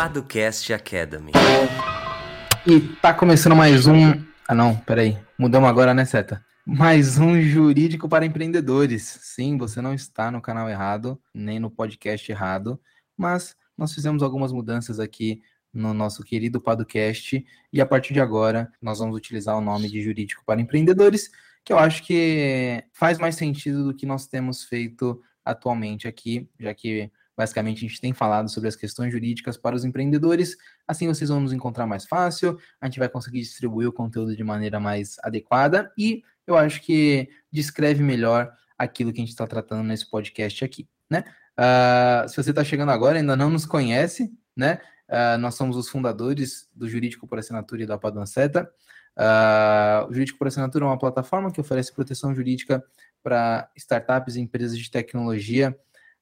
Paducast Academy. E tá começando mais um. Ah, não, peraí. Mudamos agora, né, Seta? Mais um jurídico para empreendedores. Sim, você não está no canal errado, nem no podcast errado, mas nós fizemos algumas mudanças aqui no nosso querido Paducast e a partir de agora nós vamos utilizar o nome de jurídico para empreendedores, que eu acho que faz mais sentido do que nós temos feito atualmente aqui, já que basicamente a gente tem falado sobre as questões jurídicas para os empreendedores. Assim vocês vão nos encontrar mais fácil, a gente vai conseguir distribuir o conteúdo de maneira mais adequada e eu acho que descreve melhor aquilo que a gente está tratando nesse podcast aqui, né? Uh, se você está chegando agora ainda não nos conhece, né? Uh, nós somos os fundadores do Jurídico por Assinatura e da Paduanceta. Uh, o Jurídico por Assinatura é uma plataforma que oferece proteção jurídica para startups e empresas de tecnologia.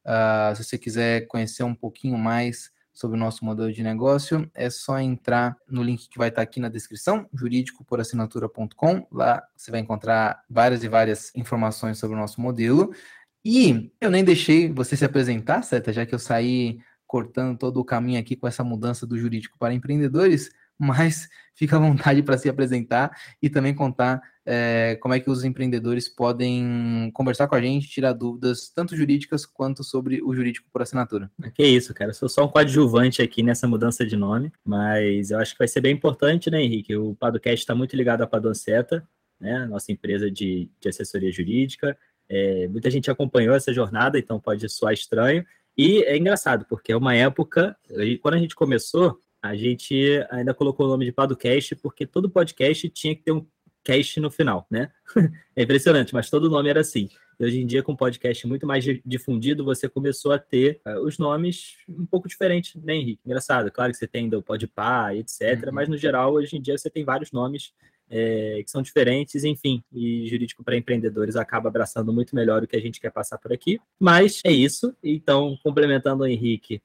Uh, se você quiser conhecer um pouquinho mais sobre o nosso modelo de negócio, é só entrar no link que vai estar aqui na descrição, jurídicoporassinatura.com. Lá você vai encontrar várias e várias informações sobre o nosso modelo. E eu nem deixei você se apresentar, Seta, já que eu saí cortando todo o caminho aqui com essa mudança do jurídico para empreendedores, mas fica à vontade para se apresentar e também contar é, como é que os empreendedores podem conversar com a gente, tirar dúvidas, tanto jurídicas quanto sobre o jurídico por assinatura. Que isso, cara. Eu sou só um coadjuvante aqui nessa mudança de nome, mas eu acho que vai ser bem importante, né, Henrique? O Padocast está muito ligado à Padonceta, né, nossa empresa de, de assessoria jurídica. É, muita gente acompanhou essa jornada, então pode soar estranho. E é engraçado, porque é uma época, quando a gente começou, a gente ainda colocou o nome de Padocast porque todo podcast tinha que ter um cast no final, né? é impressionante, mas todo nome era assim. E hoje em dia, com podcast muito mais difundido, você começou a ter uh, os nomes um pouco diferentes, né, Henrique? Engraçado, claro que você tem o Podpah, etc., uhum. mas no geral, hoje em dia, você tem vários nomes é, que são diferentes, enfim, e jurídico para empreendedores acaba abraçando muito melhor o que a gente quer passar por aqui. Mas é isso. Então, complementando o Henrique,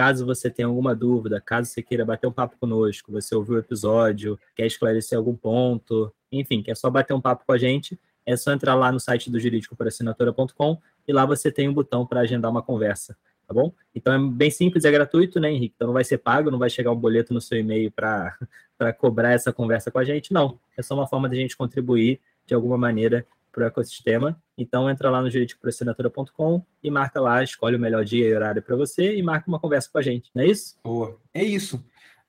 Caso você tenha alguma dúvida, caso você queira bater um papo conosco, você ouviu o episódio, quer esclarecer algum ponto, enfim, quer só bater um papo com a gente, é só entrar lá no site do jurídicoporassinatura.com e lá você tem um botão para agendar uma conversa, tá bom? Então é bem simples, é gratuito, né, Henrique? Então não vai ser pago, não vai chegar um boleto no seu e-mail para cobrar essa conversa com a gente, não. É só uma forma de a gente contribuir de alguma maneira para o ecossistema. Então entra lá no juridicoproassinatura.com e marca lá, escolhe o melhor dia e horário para você e marca uma conversa com a gente, não é isso? Boa, é isso.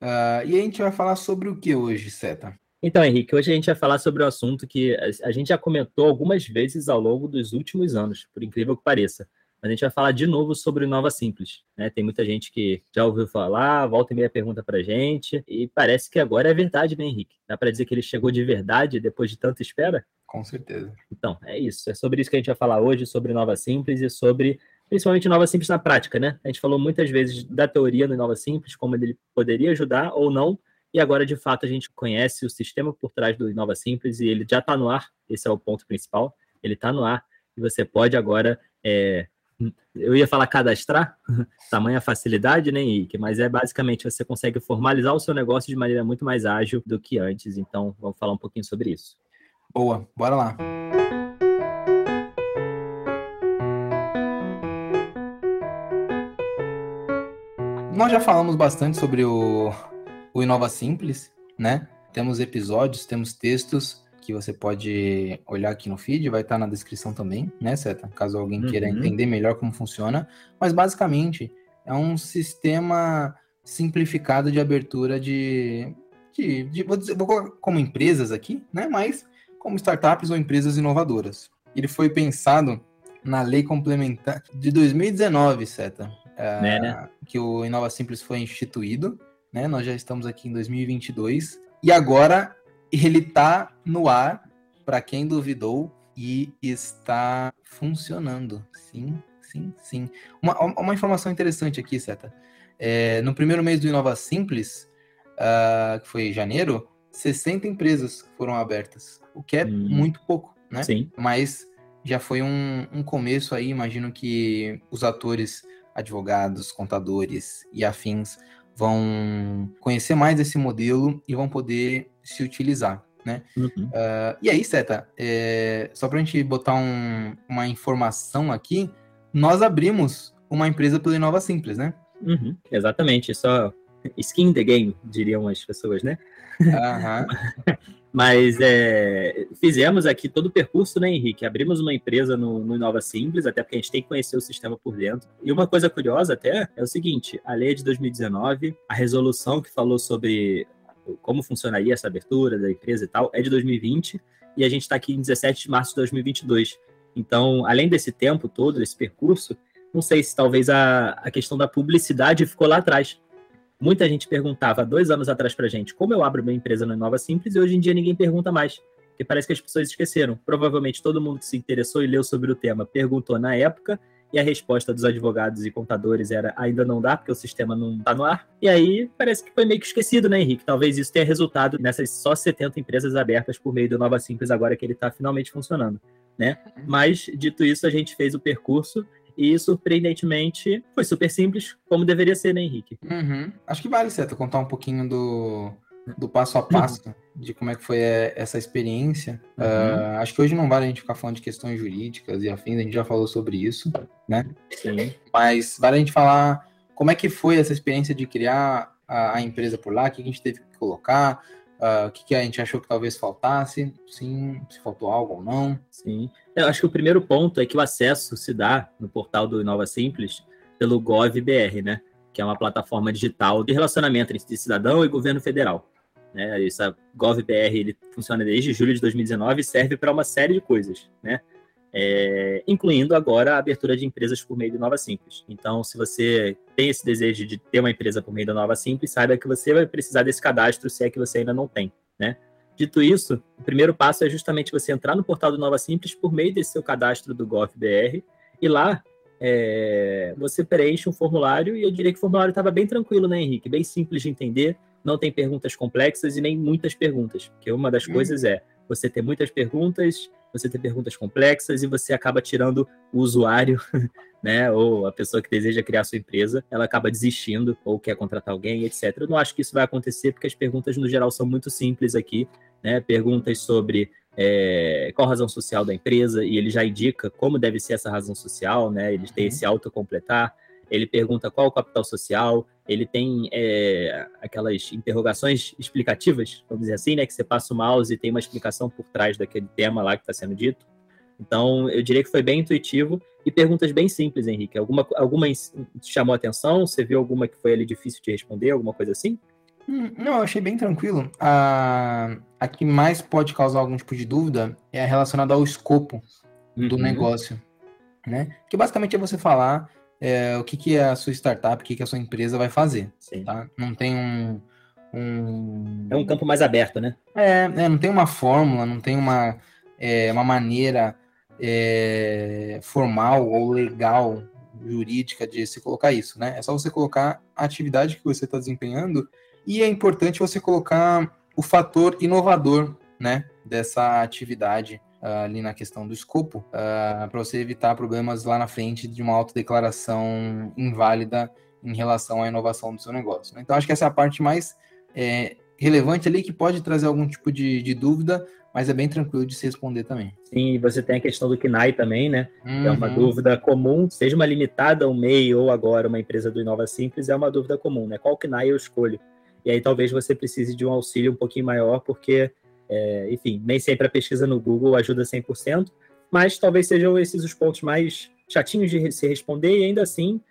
Uh, e a gente vai falar sobre o que hoje, Seta? Então, Henrique, hoje a gente vai falar sobre um assunto que a gente já comentou algumas vezes ao longo dos últimos anos, por incrível que pareça. Mas a gente vai falar de novo sobre Nova Simples. Né? Tem muita gente que já ouviu falar, volta e meia pergunta para gente, e parece que agora é verdade, né, Henrique? Dá para dizer que ele chegou de verdade depois de tanta espera? Com certeza. Então, é isso. É sobre isso que a gente vai falar hoje, sobre Nova Simples e sobre, principalmente, Nova Simples na prática, né? A gente falou muitas vezes da teoria do Nova Simples, como ele poderia ajudar ou não, e agora, de fato, a gente conhece o sistema por trás do Nova Simples e ele já está no ar. Esse é o ponto principal. Ele está no ar e você pode agora. É... eu ia falar cadastrar, tamanha facilidade, né, Henrique? Mas é basicamente você consegue formalizar o seu negócio de maneira muito mais ágil do que antes. Então, vamos falar um pouquinho sobre isso. Boa, bora lá. Nós já falamos bastante sobre o, o Inova Simples, né? Temos episódios, temos textos que você pode olhar aqui no feed, vai estar na descrição também, né, Seta? Caso alguém queira uhum. entender melhor como funciona. Mas basicamente é um sistema simplificado de abertura de. de, de vou, dizer, vou colocar como empresas aqui, né? Mas como startups ou empresas inovadoras. Ele foi pensado na lei complementar de 2019, Seta, é, né, né? que o Inova Simples foi instituído. Né? Nós já estamos aqui em 2022 e agora ele está no ar para quem duvidou e está funcionando. Sim, sim, sim. Uma, uma informação interessante aqui, Seta. É, no primeiro mês do Inova Simples, uh, que foi janeiro, 60 empresas foram abertas o que é hum. muito pouco, né? Sim. Mas já foi um, um começo aí, imagino que os atores, advogados, contadores e afins vão conhecer mais esse modelo e vão poder se utilizar, né? Uhum. Uh, e aí, Seta, é, só para a gente botar um, uma informação aqui, nós abrimos uma empresa pela Inova Simples, né? Uhum. Exatamente, só skin in the game, diriam as pessoas, né? Uhum. Mas é, fizemos aqui todo o percurso, né, Henrique? Abrimos uma empresa no, no Inova Simples, até porque a gente tem que conhecer o sistema por dentro. E uma coisa curiosa até é o seguinte: a lei é de 2019, a resolução que falou sobre como funcionaria essa abertura da empresa e tal é de 2020, e a gente está aqui em 17 de março de 2022. Então, além desse tempo todo, desse percurso, não sei se talvez a, a questão da publicidade ficou lá atrás. Muita gente perguntava dois anos atrás para gente como eu abro minha empresa no Nova Simples e hoje em dia ninguém pergunta mais, porque parece que as pessoas esqueceram. Provavelmente todo mundo que se interessou e leu sobre o tema perguntou na época e a resposta dos advogados e contadores era ainda não dá, porque o sistema não está no ar. E aí parece que foi meio que esquecido, né, Henrique? Talvez isso tenha resultado nessas só 70 empresas abertas por meio do Nova Simples agora que ele está finalmente funcionando. Né? Uhum. Mas, dito isso, a gente fez o percurso e, surpreendentemente, foi super simples, como deveria ser, né, Henrique? Uhum. Acho que vale, certo, contar um pouquinho do, do passo a passo de como é que foi é, essa experiência. Uhum. Uh, acho que hoje não vale a gente ficar falando de questões jurídicas e afins, a gente já falou sobre isso, né? Sim. Mas vale a gente falar como é que foi essa experiência de criar a, a empresa por lá, o que a gente teve que colocar, Uh, o que, que, a gente achou que talvez faltasse, sim, se faltou algo ou não. Sim. Eu acho que o primeiro ponto é que o acesso se dá no portal do Inova Simples pelo GovBR, né? Que é uma plataforma digital de relacionamento entre cidadão e governo federal. Né? Essa GovBR ele funciona desde julho de 2019 e serve para uma série de coisas, né? É, incluindo agora a abertura de empresas por meio do Nova Simples. Então, se você tem esse desejo de ter uma empresa por meio da Nova Simples, saiba que você vai precisar desse cadastro se é que você ainda não tem, né? Dito isso, o primeiro passo é justamente você entrar no portal do Nova Simples por meio desse seu cadastro do GovBR e lá é, você preenche um formulário e eu diria que o formulário estava bem tranquilo, né, Henrique? Bem simples de entender, não tem perguntas complexas e nem muitas perguntas, porque uma das hum. coisas é você ter muitas perguntas você tem perguntas complexas e você acaba tirando o usuário, né, ou a pessoa que deseja criar sua empresa, ela acaba desistindo ou quer contratar alguém, etc. Eu não acho que isso vai acontecer porque as perguntas no geral são muito simples aqui, né? Perguntas sobre é, qual a razão social da empresa e ele já indica como deve ser essa razão social, né? Ele tem uhum. esse autocompletar ele pergunta qual o capital social, ele tem é, aquelas interrogações explicativas, vamos dizer assim, né? Que você passa o mouse e tem uma explicação por trás daquele tema lá que está sendo dito. Então, eu diria que foi bem intuitivo e perguntas bem simples, Henrique. Alguma, alguma te chamou a atenção? Você viu alguma que foi ali difícil de responder, alguma coisa assim? Hum, não, eu achei bem tranquilo. A, a que mais pode causar algum tipo de dúvida é relacionada ao escopo do uhum. negócio, né? Que basicamente é você falar é, o que, que a sua startup, o que, que a sua empresa vai fazer. Sim. Tá? Não tem um, um, É um campo mais aberto, né? É, é não tem uma fórmula, não tem uma, é, uma maneira é, formal ou legal, jurídica de se colocar isso, né? É só você colocar a atividade que você está desempenhando e é importante você colocar o fator inovador, né? Dessa atividade ali na questão do escopo, uh, ah, para você evitar problemas lá na frente de uma autodeclaração inválida em relação à inovação do seu negócio. Né? Então, acho que essa é a parte mais é, relevante ali que pode trazer algum tipo de, de, dúvida, mas é bem tranquilo de se responder também. Sim, você tem a questão do KNAI também, né? Uhum. É uma uhum. dúvida comum, seja uma limitada, um MEI ou agora uma empresa do Inova Simples, é uma dúvida comum, né? Qual KNAI eu escolho? E aí talvez você precise de um auxílio um pouquinho maior, porque é, enfim, nem sempre a pesquisa no Google ajuda 100%, mas talvez sejam esses os pontos mais chatinhos de se responder e ainda assim,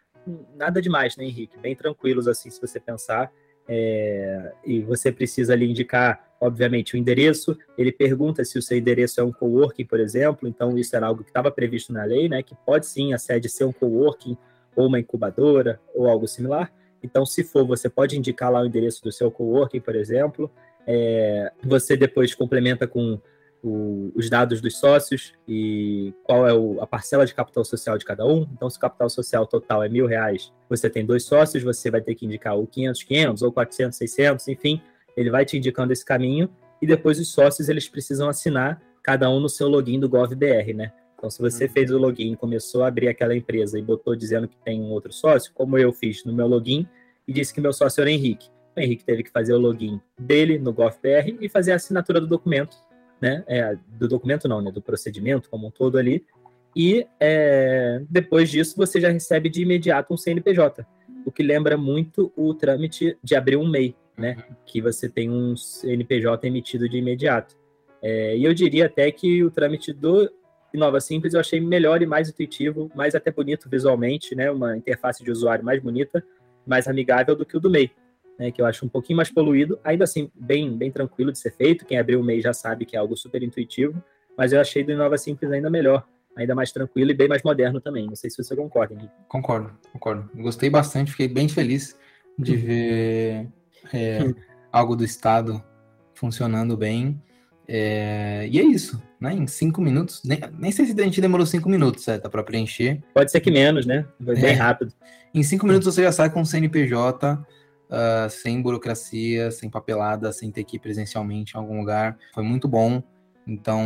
nada demais, né, Henrique? Bem tranquilos, assim, se você pensar. É, e você precisa ali indicar, obviamente, o endereço. Ele pergunta se o seu endereço é um coworking, por exemplo. Então, isso era algo que estava previsto na lei, né? Que pode sim a sede ser um coworking ou uma incubadora ou algo similar. Então, se for, você pode indicar lá o endereço do seu coworking, por exemplo. É, você depois complementa com o, os dados dos sócios e qual é o, a parcela de capital social de cada um. Então, se o capital social total é mil reais, você tem dois sócios, você vai ter que indicar o 500, 500 ou 400, 600, enfim, ele vai te indicando esse caminho e depois os sócios eles precisam assinar cada um no seu login do GovBR, né? Então, se você uhum. fez o login, começou a abrir aquela empresa e botou dizendo que tem um outro sócio, como eu fiz no meu login e disse que meu sócio era Henrique o Henrique teve que fazer o login dele no GovBR e fazer a assinatura do documento, né? É, do documento não, né? Do procedimento como um todo ali. E é, depois disso você já recebe de imediato um CNPJ. o que lembra muito o trâmite de abrir um MEI, né? Uhum. Que você tem um CNPJ emitido de imediato. É, e eu diria até que o trâmite do Inova Simples eu achei melhor e mais intuitivo, mais até bonito visualmente, né? Uma interface de usuário mais bonita, mais amigável do que o do MEI, né? Que eu acho um pouquinho mais poluído, ainda assim bem, bem tranquilo de ser feito. Quem abriu o MEI já sabe que é algo super intuitivo, mas eu achei do Inova Simples ainda melhor, ainda mais tranquilo e bem mais moderno também. Não sei se você concorda, Henrique. Concordo, concordo. Gostei bastante, fiquei bem feliz de uhum. ver é, algo do Estado funcionando bem. É, e é isso, né? Em cinco minutos, nem, nem sei se a gente demorou cinco minutos, certo? Para preencher. Pode ser que menos, né? Foi bem é. rápido. Em cinco minutos você já sai com o CNPJ, uh, sem burocracia, sem papelada, sem ter que ir presencialmente em algum lugar. Foi muito bom. Então,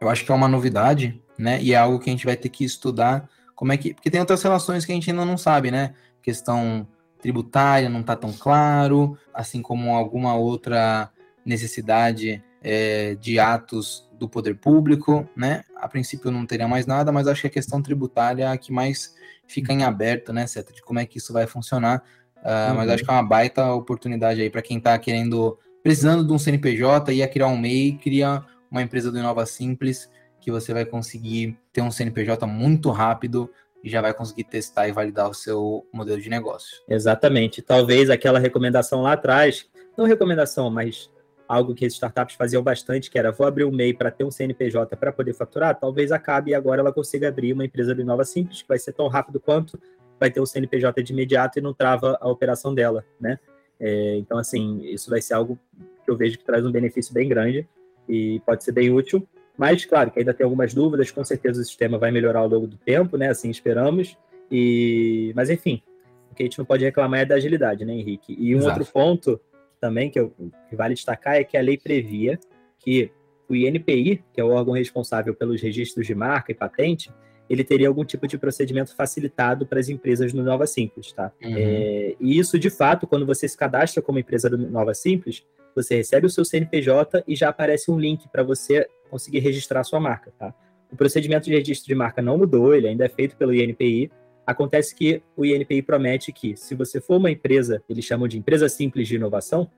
eu acho que é uma novidade, né? E é algo que a gente vai ter que estudar como é que. Porque tem outras relações que a gente ainda não sabe, né? Questão tributária não está tão claro, assim como alguma outra necessidade é, de atos do poder público, né? A princípio não teria mais nada, mas acho que a questão tributária é a que mais fica em aberto, né, Seta, de como é que isso vai funcionar. Uh, uhum. Mas acho que é uma baita oportunidade aí para quem está querendo, precisando de um CNPJ, ia criar um MEI, cria uma empresa do Inova Simples, que você vai conseguir ter um CNPJ muito rápido e já vai conseguir testar e validar o seu modelo de negócio. Exatamente. Talvez aquela recomendação lá atrás, não recomendação, mas algo que as startups faziam bastante, que era vou abrir um MEI para ter um CNPJ para poder faturar, talvez acabe e agora ela consiga abrir uma empresa de nova simples, que vai ser tão rápido quanto vai ter o CNPJ de imediato e não trava a operação dela, né? É, então, assim, isso vai ser algo que eu vejo que traz um benefício bem grande e pode ser bem útil, mas, claro, que ainda tem algumas dúvidas, com certeza o sistema vai melhorar ao longo do tempo, né? Assim esperamos, e... mas enfim, o que a gente não pode reclamar é da agilidade, né, Henrique? E um Exato. outro ponto também que, eu, que vale destacar é que a lei previa que o INPI, que é o órgão responsável pelos registros de marca e patente, ele teria algum tipo de procedimento facilitado para as empresas no Nova Simples, tá? Uhum. É, e isso, de fato, quando você se cadastra como empresa do Nova Simples, você recebe o seu CNPJ e já aparece um link para você conseguir registrar a sua marca, tá? O procedimento de registro de marca não mudou, ele ainda é feito pelo INPI, Acontece que o INPI promete que, se você for uma empresa, eles chamam de empresa simples de inovação,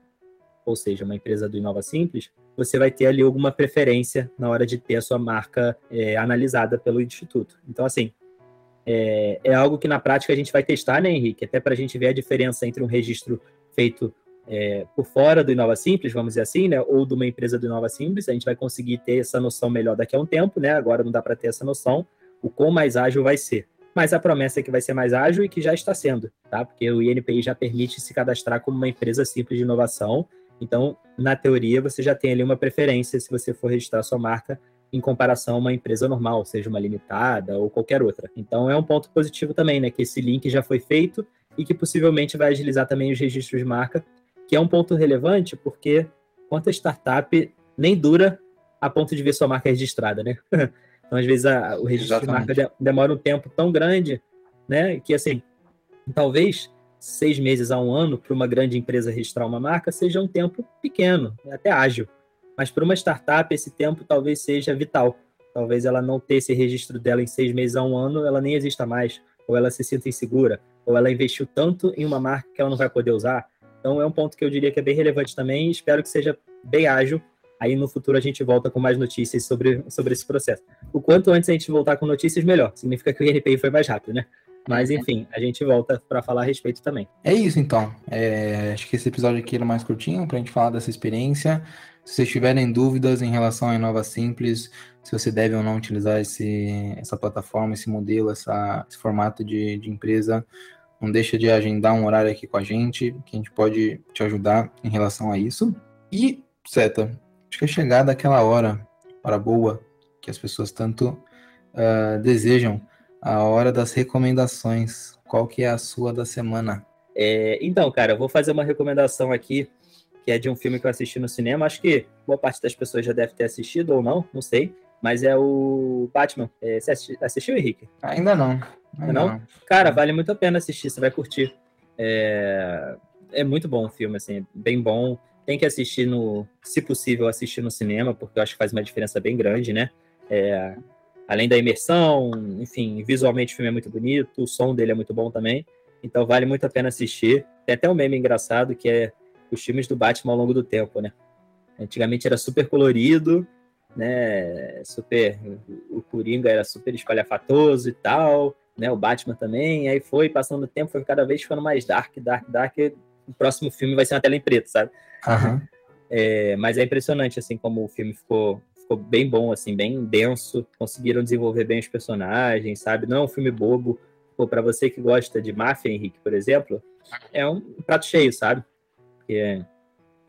ou seja, uma empresa do Inova Simples, você vai ter ali alguma preferência na hora de ter a sua marca é, analisada pelo Instituto. Então, assim, é, é, algo que na prática a gente vai testar, né, Henrique? Até para a gente ver a diferença entre um registro feito é, por fora do Inova Simples, vamos dizer assim, né, ou de uma empresa do Inova Simples, a gente vai conseguir ter essa noção melhor daqui a um tempo, né? Agora não dá para ter essa noção, o quão mais ágil vai ser mas a promessa é que vai ser mais ágil e que já está sendo, tá? Porque o INPI já permite se cadastrar como uma empresa simples de inovação. Então, na teoria, você já tem ali uma preferência se você for registrar sua marca em comparação a uma empresa normal, seja uma limitada ou qualquer outra. Então, é um ponto positivo também, né? Que esse link já foi feito e que possivelmente vai agilizar também os registros de marca, que é um ponto relevante porque quanto a startup nem dura a ponto de ver sua marca registrada, né? Então, às vezes, a, o registro Exatamente. de marca demora um tempo tão grande, né? Que, assim, talvez seis meses a um ano para uma grande empresa registrar uma marca seja um tempo pequeno, até ágil. Mas para uma startup, esse tempo talvez seja vital. Talvez ela não ter esse registro dela em seis meses a um ano, ela nem exista mais, ou ela se sinta insegura, ou ela investiu tanto em uma marca que ela não vai poder usar. Então é um ponto que eu diria que é bem relevante também espero que seja bem ágil Aí no futuro a gente volta com mais notícias sobre, sobre esse processo. O quanto antes a gente voltar com notícias, melhor. Significa que o INPI foi mais rápido, né? Mas enfim, a gente volta para falar a respeito também. É isso então. É, acho que esse episódio aqui era mais curtinho para a gente falar dessa experiência. Se vocês tiverem dúvidas em relação à Inova Simples, se você deve ou não utilizar esse, essa plataforma, esse modelo, essa, esse formato de, de empresa, não deixa de agendar um horário aqui com a gente, que a gente pode te ajudar em relação a isso. E, Seta, Acho que é chegada aquela hora, hora boa, que as pessoas tanto uh, desejam, a hora das recomendações. Qual que é a sua da semana? É, então, cara, eu vou fazer uma recomendação aqui, que é de um filme que eu assisti no cinema. Acho que boa parte das pessoas já deve ter assistido ou não, não sei. Mas é o Batman. É, você assistiu, Henrique? Ainda não. Ainda não? não? Cara, vale muito a pena assistir, você vai curtir. É, é muito bom o filme, assim, bem bom tem que assistir no, se possível, assistir no cinema, porque eu acho que faz uma diferença bem grande, né? É, além da imersão, enfim, visualmente o filme é muito bonito, o som dele é muito bom também. Então vale muito a pena assistir. Tem até um meme engraçado que é os filmes do Batman ao longo do tempo, né? Antigamente era super colorido, né? Super. O Coringa era super espalhafatoso e tal, né? O Batman também. Aí foi passando o tempo, foi cada vez ficando mais dark, dark, dark. O próximo filme vai ser uma tela em preto, sabe? Aham. É, mas é impressionante, assim, como o filme ficou, ficou bem bom, assim, bem denso. Conseguiram desenvolver bem os personagens, sabe? Não é um filme bobo. Pô, pra você que gosta de máfia, Henrique, por exemplo, é um prato cheio, sabe? Porque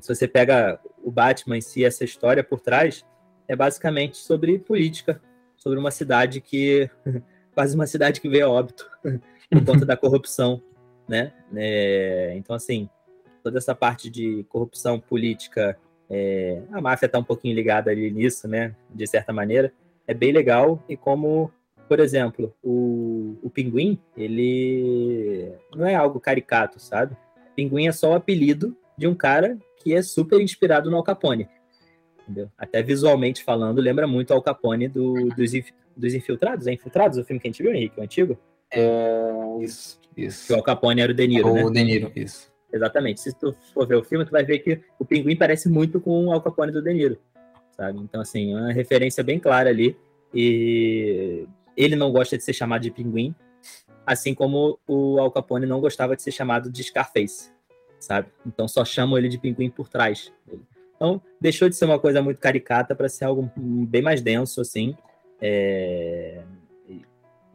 se você pega o Batman em si, essa história por trás, é basicamente sobre política, sobre uma cidade que. quase uma cidade que veio a óbito por conta da corrupção, né? É, então, assim, toda essa parte de corrupção política, é, a máfia está um pouquinho ligada ali nisso, né? De certa maneira, é bem legal. E como, por exemplo, o, o Pinguim, ele não é algo caricato, sabe? Pinguim é só o apelido de um cara que é super inspirado no Al Capone. Entendeu? Até visualmente falando, lembra muito Al Capone do, dos, dos Infiltrados. É Infiltrados o filme que a gente viu, Henrique, o antigo? É, isso, Que isso. o Al Capone era o De Niro, né? O De Niro, isso. Exatamente. Se tu for ver o filme, tu vai ver que o Pinguim parece muito com o Al Capone do De Niro, sabe? Então, assim, é uma referência bem clara ali. E ele não gosta de ser chamado de Pinguim, assim como o Al Capone não gostava de ser chamado de Scarface, sabe? Então só chamam ele de Pinguim por trás. Então, deixou de ser uma coisa muito caricata para ser algo bem mais denso, assim. É,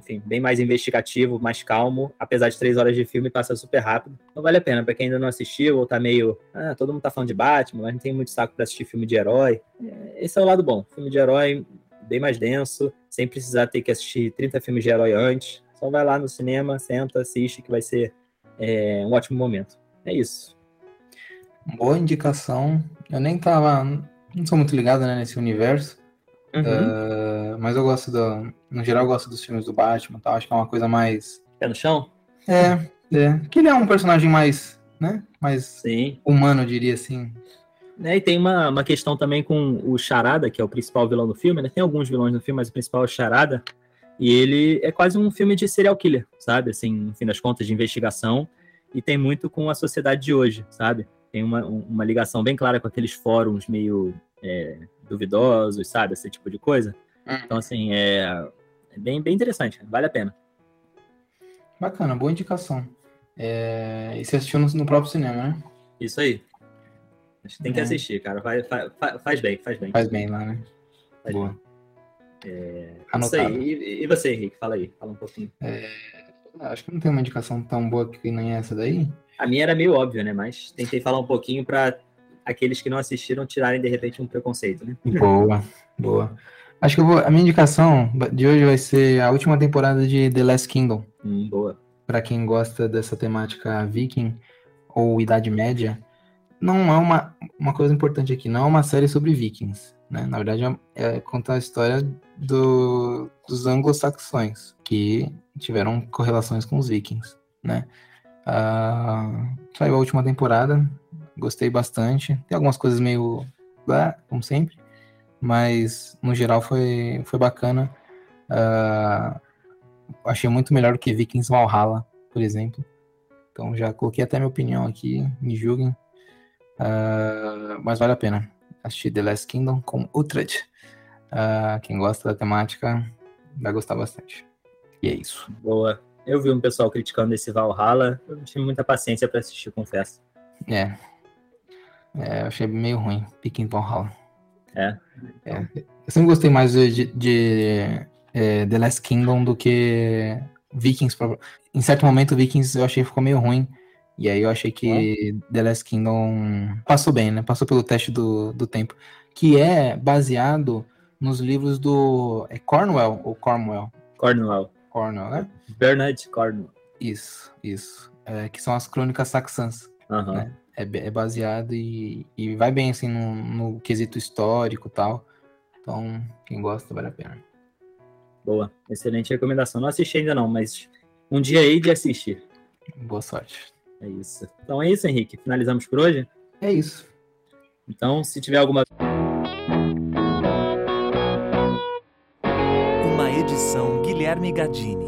enfim, bem mais investigativo, mais calmo. Apesar de três horas de filme, passa super rápido. Então vale a pena. Pra quem ainda não assistiu ou tá meio. Ah, todo mundo tá falando de Batman, mas não tem muito saco pra assistir filme de herói. É, Esse é o lado bom. Filme de herói bem mais denso, sem precisar ter que assistir 30 filmes de herói antes. Só vai lá no cinema, senta, assiste, que vai ser é, um ótimo momento. É isso. Boa indicação. Eu nem tava. Não sou muito ligado né, nesse universo. Uhum. Uh, mas eu gosto do. No geral, eu gosto dos filmes do Batman e tal. Acho que é uma coisa mais. Pé no chão? É, é. Que ele é um personagem mais. né? Mais Sim. humano, eu diria assim. Né, e tem uma, uma questão também com o Charada, que é o principal vilão do filme, né? Tem alguns vilões no filme, mas o principal é o Charada. E ele é quase um filme de serial killer, sabe? Assim, no fim das contas, de investigação. E tem muito com a sociedade de hoje, sabe? Tem uma, um- uma ligação bem clara com aqueles fóruns meio é, duvidosos, sabe? Esse tipo de coisa. Hum. Então, assim, é, é bem, bem interessante, vale a pena. Bacana, boa indicação. É, e você assistiu no, no próprio cinema, né? Isso aí. Acho que tem que É. assistir, cara. Vai, fa- fa- faz bem, faz bem. Faz bem lá, né? Faz Boa. bem. Isso Anotado. aí. E, e você, Henrique? Fala aí, fala um pouquinho. Acho que não tem uma indicação tão boa que nem essa daí. A minha era meio óbvia, né? Mas tentei falar um pouquinho para aqueles que não assistiram tirarem de repente um preconceito, né? Boa, boa. Acho que eu vou, a minha indicação de hoje vai ser a última temporada de The Last Kingdom. Hum, boa. Pra quem gosta dessa temática viking ou Idade Média, não é uma, uma coisa importante aqui, não é uma série sobre vikings, né? Na verdade, é, é contar a história do, dos anglo-saxões, que tiveram correlações com os vikings, né? Ah, saiu a última temporada, gostei bastante. Tem algumas coisas meio... blá, como sempre, mas no geral foi, foi bacana. Ah, achei muito melhor do que Vikings Valhalla, por exemplo. Então já coloquei até minha opinião aqui, me julguem. Ah, mas vale a pena assistir The Last Kingdom com Utrecht. Ah, quem gosta da temática vai gostar bastante. E é isso. Boa. Eu vi um pessoal criticando esse Valhalla. Eu não tive muita paciência para assistir, confesso. É. É, eu achei meio ruim, Pequim Valhalla. É. É. Eu sempre gostei mais de, de- de, é, The Last Kingdom do que Vikings. Em certo momento, Vikings eu achei que ficou meio ruim. E aí eu achei que The Last Kingdom passou bem, né? Passou pelo teste do, do tempo. Que é baseado nos livros do é Cornwell ou Cornwell? Cornwell. Cornwell, né? Bernard Cornwell. Isso, isso. É, que são as crônicas saxãs. Né? É, é baseado e, e vai bem assim no, no quesito histórico e tal. Então, quem gosta, vale a pena. Boa. Excelente recomendação. Não assisti ainda não, mas um dia aí de assistir. Boa sorte. É isso. Então é isso, Henrique. Finalizamos por hoje. É isso. Então, se tiver alguma Uma edição Guilherme Gadini.